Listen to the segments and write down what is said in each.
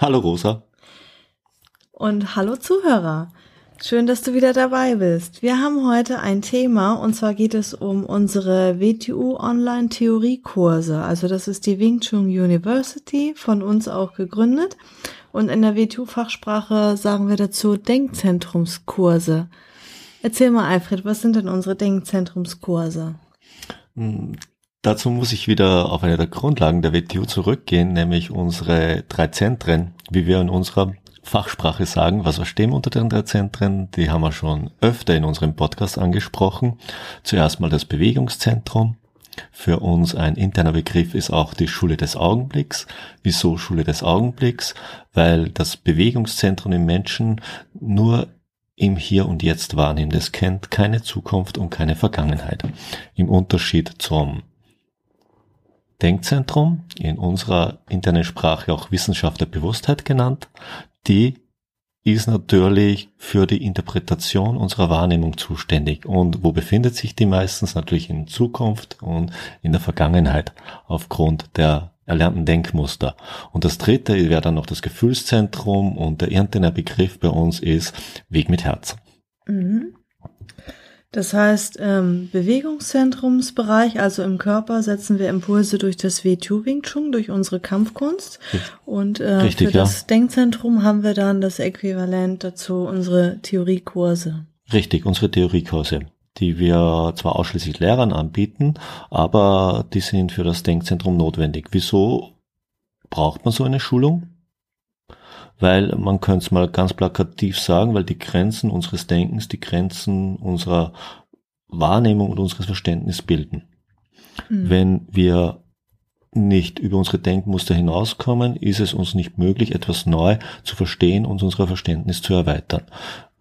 Hallo Rosa. Und hallo Zuhörer. Schön, dass du wieder dabei bist. Wir haben heute ein Thema und zwar geht es um unsere WTU Online Theoriekurse. Also das ist die Wing Chun University, von uns auch gegründet. Und in der WTU Fachsprache sagen wir dazu Denkzentrumskurse. Erzähl mal, Alfred, was sind denn unsere Denkzentrumskurse? Dazu muss ich wieder auf eine der Grundlagen der WTU zurückgehen, nämlich unsere drei Zentren, wie wir in unserer Fachsprache sagen. Was verstehen wir unter den drei Zentren? Die haben wir schon öfter in unserem Podcast angesprochen. Zuerst mal das Bewegungszentrum. Für uns ein interner Begriff ist auch die Schule des Augenblicks. Wieso Schule des Augenblicks? Weil das Bewegungszentrum im Menschen nur im Hier und Jetzt wahrnimmt. Es kennt keine Zukunft und keine Vergangenheit. Im Unterschied zum Denkzentrum, in unserer internen Sprache auch Wissenschaft der Bewusstheit genannt, die ist natürlich für die Interpretation unserer Wahrnehmung zuständig. Und wo befindet sich die meistens? Natürlich in Zukunft und in der Vergangenheit aufgrund der erlernten Denkmuster. Und das dritte wäre dann noch das Gefühlszentrum und der interne Begriff bei uns ist Weg mit Herz. Mhm. Das heißt, im Bewegungszentrumsbereich, also im Körper, setzen wir Impulse durch das W2 Wing Chun, durch unsere Kampfkunst. Und äh, Richtig, für das ja. Denkzentrum haben wir dann das Äquivalent dazu, unsere Theoriekurse. Richtig, unsere Theoriekurse, die wir zwar ausschließlich Lehrern anbieten, aber die sind für das Denkzentrum notwendig. Wieso braucht man so eine Schulung? Weil man könnte es mal ganz plakativ sagen, weil die Grenzen unseres Denkens, die Grenzen unserer Wahrnehmung und unseres Verständnisses bilden. Mhm. Wenn wir nicht über unsere Denkmuster hinauskommen, ist es uns nicht möglich, etwas neu zu verstehen und unser Verständnis zu erweitern.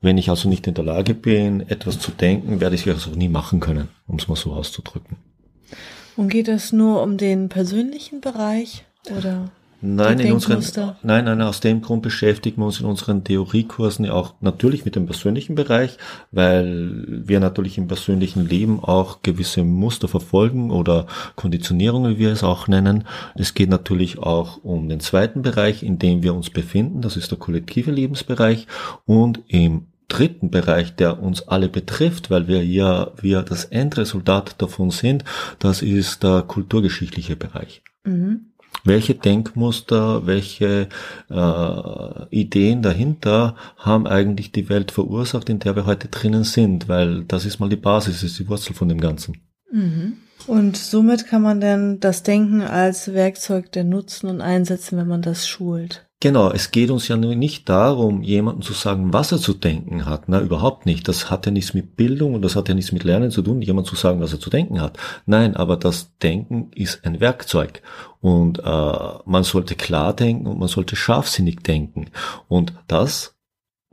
Wenn ich also nicht in der Lage bin, etwas zu denken, werde ich es auch nie machen können, um es mal so auszudrücken. Und geht es nur um den persönlichen Bereich oder? Nein, in unseren, nein, nein, aus dem Grund beschäftigen wir uns in unseren Theoriekursen ja auch natürlich mit dem persönlichen Bereich, weil wir natürlich im persönlichen Leben auch gewisse Muster verfolgen oder Konditionierungen, wie wir es auch nennen. Es geht natürlich auch um den zweiten Bereich, in dem wir uns befinden. Das ist der kollektive Lebensbereich und im dritten Bereich, der uns alle betrifft, weil wir ja, wir das Endresultat davon sind, das ist der kulturgeschichtliche Bereich. Mhm welche Denkmuster, welche äh, Ideen dahinter haben eigentlich die Welt verursacht, in der wir heute drinnen sind, weil das ist mal die Basis, ist die Wurzel von dem Ganzen. Mhm. Und somit kann man dann das Denken als Werkzeug der nutzen und einsetzen, wenn man das schult. Genau, es geht uns ja nicht darum, jemandem zu sagen, was er zu denken hat. Na, überhaupt nicht. Das hat ja nichts mit Bildung und das hat ja nichts mit Lernen zu tun, jemand zu sagen, was er zu denken hat. Nein, aber das Denken ist ein Werkzeug. Und äh, man sollte klar denken und man sollte scharfsinnig denken. Und das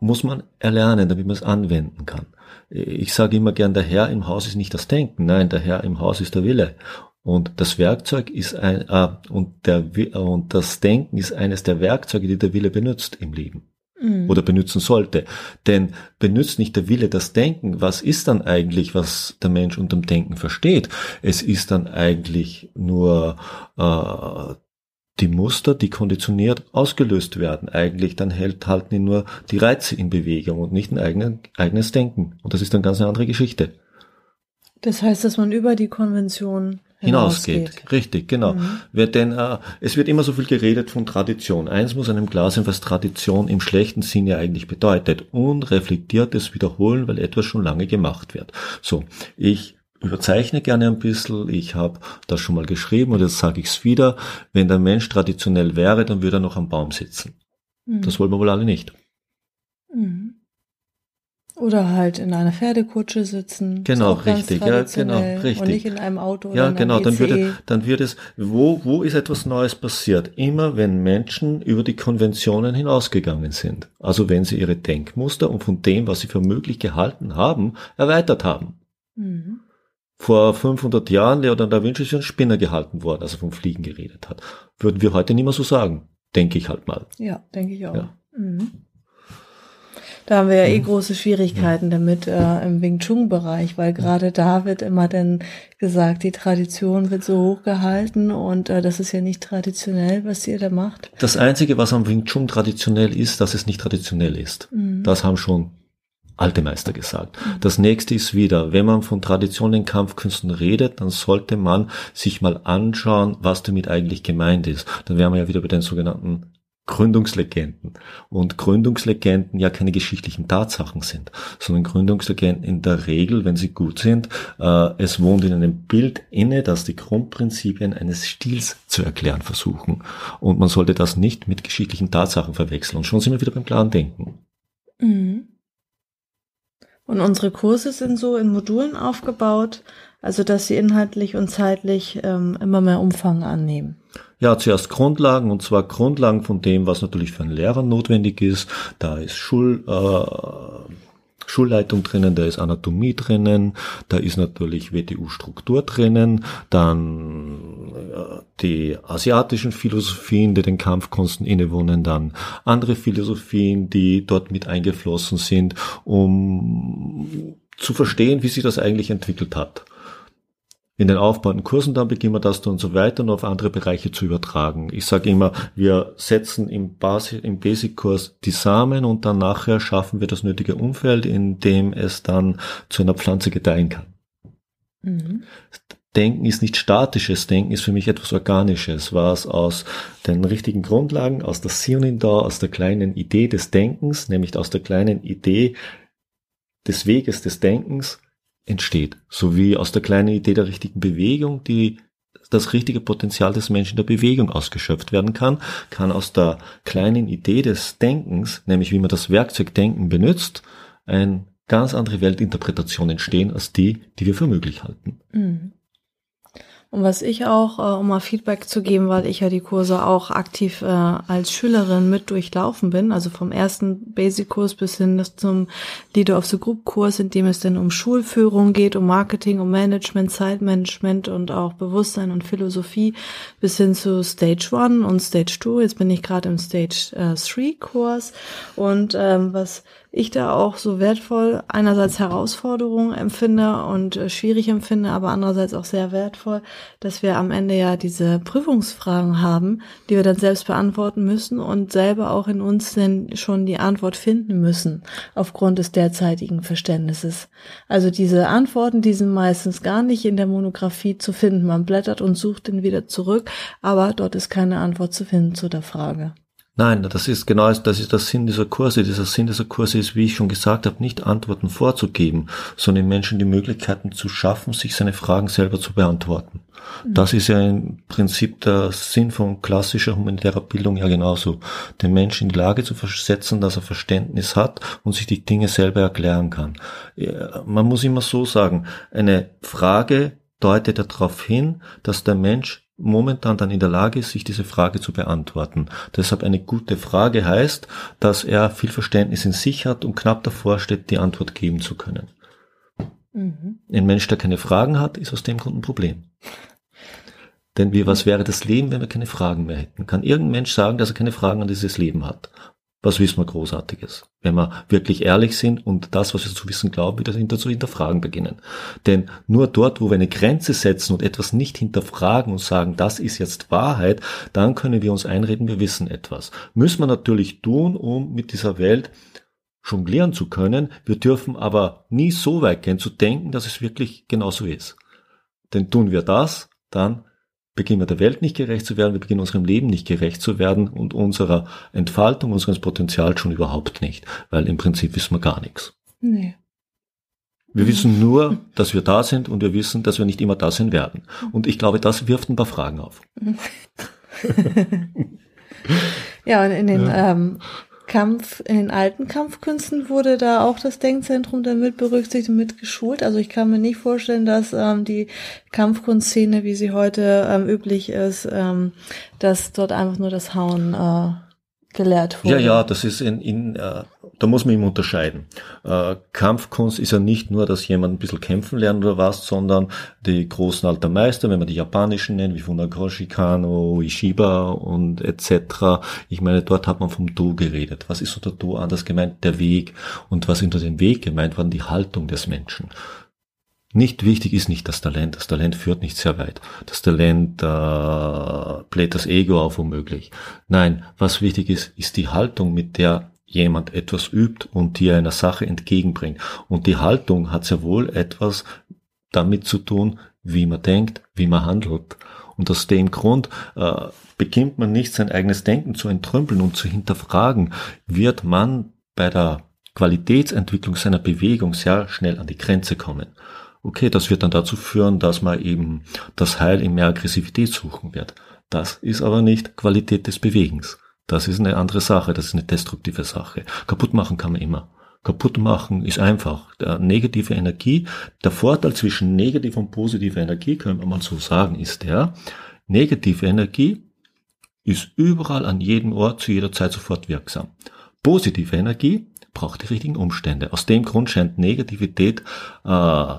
muss man erlernen, damit man es anwenden kann. Ich sage immer gern, der Herr im Haus ist nicht das Denken, nein, der Herr im Haus ist der Wille. Und das Werkzeug ist ein, äh, und, der, und das Denken ist eines der Werkzeuge, die der Wille benutzt im Leben. Mhm. Oder benutzen sollte. Denn benutzt nicht der Wille das Denken, was ist dann eigentlich, was der Mensch unter dem Denken versteht? Es ist dann eigentlich nur äh, die Muster, die konditioniert ausgelöst werden. Eigentlich dann hält, halten ihn nur die Reize in Bewegung und nicht ein eigenen, eigenes Denken. Und das ist dann ganz eine andere Geschichte. Das heißt, dass man über die Konvention hinausgeht. hinausgeht. Richtig, genau. Mhm. Denn äh, es wird immer so viel geredet von Tradition. Eins muss einem klar sein, was Tradition im schlechten Sinne eigentlich bedeutet. Und reflektiert es wiederholen, weil etwas schon lange gemacht wird. So, ich überzeichne gerne ein bisschen. Ich habe das schon mal geschrieben und jetzt sage ich es wieder. Wenn der Mensch traditionell wäre, dann würde er noch am Baum sitzen. Mhm. Das wollen wir wohl alle nicht. Mhm. Oder halt in einer Pferdekutsche sitzen. Genau, richtig, ja, genau, richtig. Und nicht in einem Auto ja, genau, dann würde, dann wird es, wo, wo ist etwas Neues passiert? Immer wenn Menschen über die Konventionen hinausgegangen sind. Also wenn sie ihre Denkmuster und von dem, was sie für möglich gehalten haben, erweitert haben. Mhm. Vor 500 Jahren Leonardo da Vinci ist für einen Spinner gehalten worden, als er vom Fliegen geredet hat. Würden wir heute nicht mehr so sagen. Denke ich halt mal. Ja, denke ich auch. Ja. Mhm. Da haben wir ja eh Mhm. große Schwierigkeiten damit äh, im Wing Chun Bereich, weil gerade da wird immer dann gesagt, die Tradition wird so hoch gehalten und äh, das ist ja nicht traditionell, was ihr da macht. Das Einzige, was am Wing Chun traditionell ist, dass es nicht traditionell ist. Mhm. Das haben schon alte Meister gesagt. Das nächste ist wieder, wenn man von Tradition in Kampfkünsten redet, dann sollte man sich mal anschauen, was damit eigentlich gemeint ist. Dann wären wir ja wieder bei den sogenannten Gründungslegenden. Und Gründungslegenden ja keine geschichtlichen Tatsachen sind, sondern Gründungslegenden in der Regel, wenn sie gut sind, äh, es wohnt in einem Bild inne, das die Grundprinzipien eines Stils zu erklären versuchen. Und man sollte das nicht mit geschichtlichen Tatsachen verwechseln. Und schon sind wir wieder beim klaren Denken. Mhm. Und unsere Kurse sind so in Modulen aufgebaut, also dass sie inhaltlich und zeitlich ähm, immer mehr Umfang annehmen. Ja, zuerst Grundlagen, und zwar Grundlagen von dem, was natürlich für einen Lehrer notwendig ist. Da ist Schul, äh, Schulleitung drinnen, da ist Anatomie drinnen, da ist natürlich WTU-Struktur drinnen, dann äh, die asiatischen Philosophien, die den Kampfkunsten innewohnen, dann andere Philosophien, die dort mit eingeflossen sind, um zu verstehen, wie sich das eigentlich entwickelt hat in den aufbauenden Kursen dann beginnen wir das dann und so weiter noch auf andere Bereiche zu übertragen. Ich sage immer, wir setzen im, im Basic-Kurs die Samen und dann nachher schaffen wir das nötige Umfeld, in dem es dann zu einer Pflanze gedeihen kann. Mhm. Denken ist nicht statisches, Denken ist für mich etwas Organisches, was aus den richtigen Grundlagen, aus der Sionindau, aus der kleinen Idee des Denkens, nämlich aus der kleinen Idee des Weges des Denkens, entsteht, sowie aus der kleinen Idee der richtigen Bewegung, die das richtige Potenzial des Menschen der Bewegung ausgeschöpft werden kann, kann aus der kleinen Idee des Denkens, nämlich wie man das Werkzeug Denken benutzt, eine ganz andere Weltinterpretation entstehen als die, die wir für möglich halten. Mhm. Und was ich auch, äh, um mal Feedback zu geben, weil ich ja die Kurse auch aktiv äh, als Schülerin mit durchlaufen bin, also vom ersten Basic-Kurs bis hin zum Leader of the Group-Kurs, in dem es dann um Schulführung geht, um Marketing, um Management, Zeitmanagement und auch Bewusstsein und Philosophie, bis hin zu Stage 1 und Stage 2. Jetzt bin ich gerade im Stage 3-Kurs. und ähm, was ich da auch so wertvoll einerseits Herausforderung empfinde und äh, schwierig empfinde, aber andererseits auch sehr wertvoll, dass wir am Ende ja diese Prüfungsfragen haben, die wir dann selbst beantworten müssen und selber auch in uns denn schon die Antwort finden müssen aufgrund des derzeitigen Verständnisses. Also diese Antworten, die sind meistens gar nicht in der Monographie zu finden. Man blättert und sucht den wieder zurück, aber dort ist keine Antwort zu finden zu der Frage. Nein, das ist genau das ist der Sinn dieser Kurse. Dieser Sinn dieser Kurse ist, wie ich schon gesagt habe, nicht Antworten vorzugeben, sondern den Menschen die Möglichkeiten zu schaffen, sich seine Fragen selber zu beantworten. Mhm. Das ist ja im Prinzip der Sinn von klassischer humanitärer Bildung ja genauso. Den Menschen in die Lage zu versetzen, dass er Verständnis hat und sich die Dinge selber erklären kann. Man muss immer so sagen, eine Frage deutet darauf hin, dass der Mensch momentan dann in der Lage ist, sich diese Frage zu beantworten. Deshalb eine gute Frage heißt, dass er viel Verständnis in sich hat und knapp davor steht, die Antwort geben zu können. Mhm. Ein Mensch, der keine Fragen hat, ist aus dem Grund ein Problem. Denn wie, was wäre das Leben, wenn wir keine Fragen mehr hätten? Kann irgendein Mensch sagen, dass er keine Fragen an dieses Leben hat? Was wissen wir Großartiges? Wenn wir wirklich ehrlich sind und das, was wir zu wissen glauben, wieder hinter zu hinterfragen beginnen. Denn nur dort, wo wir eine Grenze setzen und etwas nicht hinterfragen und sagen, das ist jetzt Wahrheit, dann können wir uns einreden, wir wissen etwas. Müssen wir natürlich tun, um mit dieser Welt jonglieren zu können. Wir dürfen aber nie so weit gehen zu denken, dass es wirklich genauso ist. Denn tun wir das, dann beginnen wir der Welt nicht gerecht zu werden, wir beginnen unserem Leben nicht gerecht zu werden und unserer Entfaltung, unseres Potenzials schon überhaupt nicht, weil im Prinzip wissen wir gar nichts. Nee. Wir wissen nur, dass wir da sind und wir wissen, dass wir nicht immer da sein werden. Und ich glaube, das wirft ein paar Fragen auf. ja, und in den Ja. ähm, Kampf, in den alten Kampfkünsten wurde da auch das Denkzentrum damit berücksichtigt und mit geschult. Also ich kann mir nicht vorstellen, dass ähm, die Kampfkunstszene, wie sie heute ähm, üblich ist, ähm, dass dort einfach nur das Hauen äh, gelehrt wurde. Ja, ja, das ist in, in äh, da muss man ihm unterscheiden. Äh, Kampfkunst ist ja nicht nur, dass jemand ein bisschen kämpfen lernt oder was, sondern die großen alten Meister, wenn man die japanischen nennt, wie Funakoshi Kano, Ishiba und etc. Ich meine, dort hat man vom Do geredet. Was ist unter Do anders gemeint? Der Weg. Und was unter dem Weg gemeint war, die Haltung des Menschen. Nicht wichtig ist nicht das Talent. Das Talent führt nicht sehr weit. Das Talent äh, bläht das Ego auf womöglich. Nein, was wichtig ist, ist die Haltung, mit der jemand etwas übt und dir einer Sache entgegenbringt. Und die Haltung hat sehr wohl etwas damit zu tun, wie man denkt, wie man handelt. Und aus dem Grund äh, beginnt man nicht sein eigenes Denken zu entrümpeln und zu hinterfragen, wird man bei der Qualitätsentwicklung seiner Bewegung sehr schnell an die Grenze kommen. Okay, das wird dann dazu führen, dass man eben das Heil in mehr Aggressivität suchen wird. Das ist aber nicht Qualität des Bewegens. Das ist eine andere Sache, das ist eine destruktive Sache. Kaputt machen kann man immer. Kaputt machen ist einfach. Negative Energie, der Vorteil zwischen negativer und positiver Energie, können wir mal so sagen, ist der, negative Energie ist überall an jedem Ort zu jeder Zeit sofort wirksam. Positive Energie braucht die richtigen Umstände. Aus dem Grund scheint Negativität äh,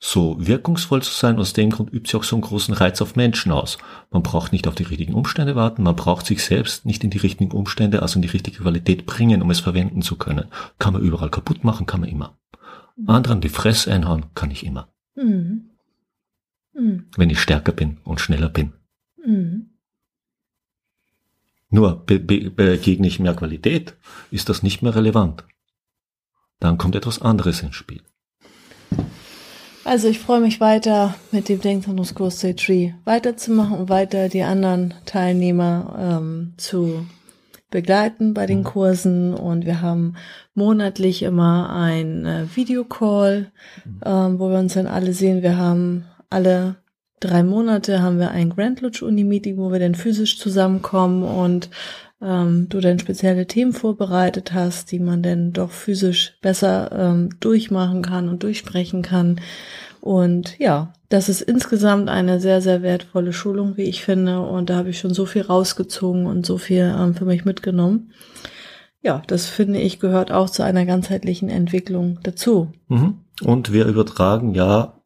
so wirkungsvoll zu sein. Aus dem Grund übt sie auch so einen großen Reiz auf Menschen aus. Man braucht nicht auf die richtigen Umstände warten, man braucht sich selbst nicht in die richtigen Umstände, also in die richtige Qualität bringen, um es verwenden zu können. Kann man überall kaputt machen, kann man immer. Mhm. Anderen die Fresse einhauen, kann ich immer. Mhm. Mhm. Wenn ich stärker bin und schneller bin. Mhm. Nur be be begegne ich mehr Qualität, ist das nicht mehr relevant. Dann kommt etwas anderes ins Spiel. Also ich freue mich weiter mit dem Denkzentrumskurs Stay Tree weiterzumachen und weiter die anderen Teilnehmer ähm, zu begleiten bei den mhm. Kursen und wir haben monatlich immer ein äh, Videocall, mhm. ähm, wo wir uns dann alle sehen. Wir haben alle drei Monate haben wir ein Grand Lodge Uni Meeting, wo wir dann physisch zusammenkommen und ähm, du dann spezielle Themen vorbereitet hast, die man dann doch physisch besser ähm, durchmachen kann und durchsprechen kann. Und ja, das ist insgesamt eine sehr, sehr wertvolle Schulung, wie ich finde. Und da habe ich schon so viel rausgezogen und so viel ähm, für mich mitgenommen. Ja, das finde ich gehört auch zu einer ganzheitlichen Entwicklung dazu. Mhm. Und wir übertragen ja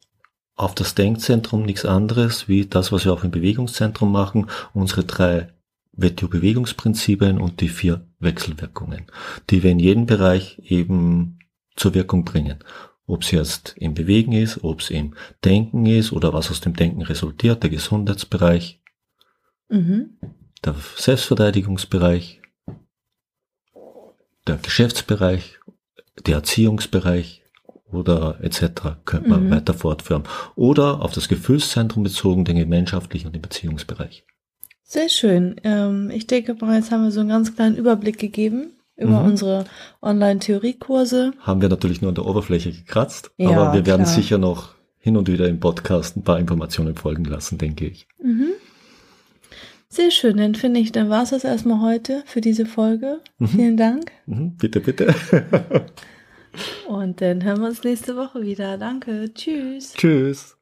auf das Denkzentrum nichts anderes wie das, was wir auch im Bewegungszentrum machen, unsere drei WTO-Bewegungsprinzipien und die vier Wechselwirkungen, die wir in jedem Bereich eben zur Wirkung bringen. Ob es jetzt im Bewegen ist, ob es im Denken ist oder was aus dem Denken resultiert, der Gesundheitsbereich, mhm. der Selbstverteidigungsbereich, der Geschäftsbereich, der Erziehungsbereich oder etc. könnte man mhm. weiter fortführen. Oder auf das Gefühlszentrum bezogen, den gemeinschaftlichen und den Beziehungsbereich. Sehr schön. Ähm, ich denke mal, jetzt haben wir so einen ganz kleinen Überblick gegeben über mhm. unsere Online-Theoriekurse. Haben wir natürlich nur an der Oberfläche gekratzt, ja, aber wir werden klar. sicher noch hin und wieder im Podcast ein paar Informationen folgen lassen, denke ich. Mhm. Sehr schön, dann finde ich, dann war es das erstmal heute für diese Folge. Mhm. Vielen Dank. Mhm. Bitte, bitte. und dann hören wir uns nächste Woche wieder. Danke. Tschüss. Tschüss.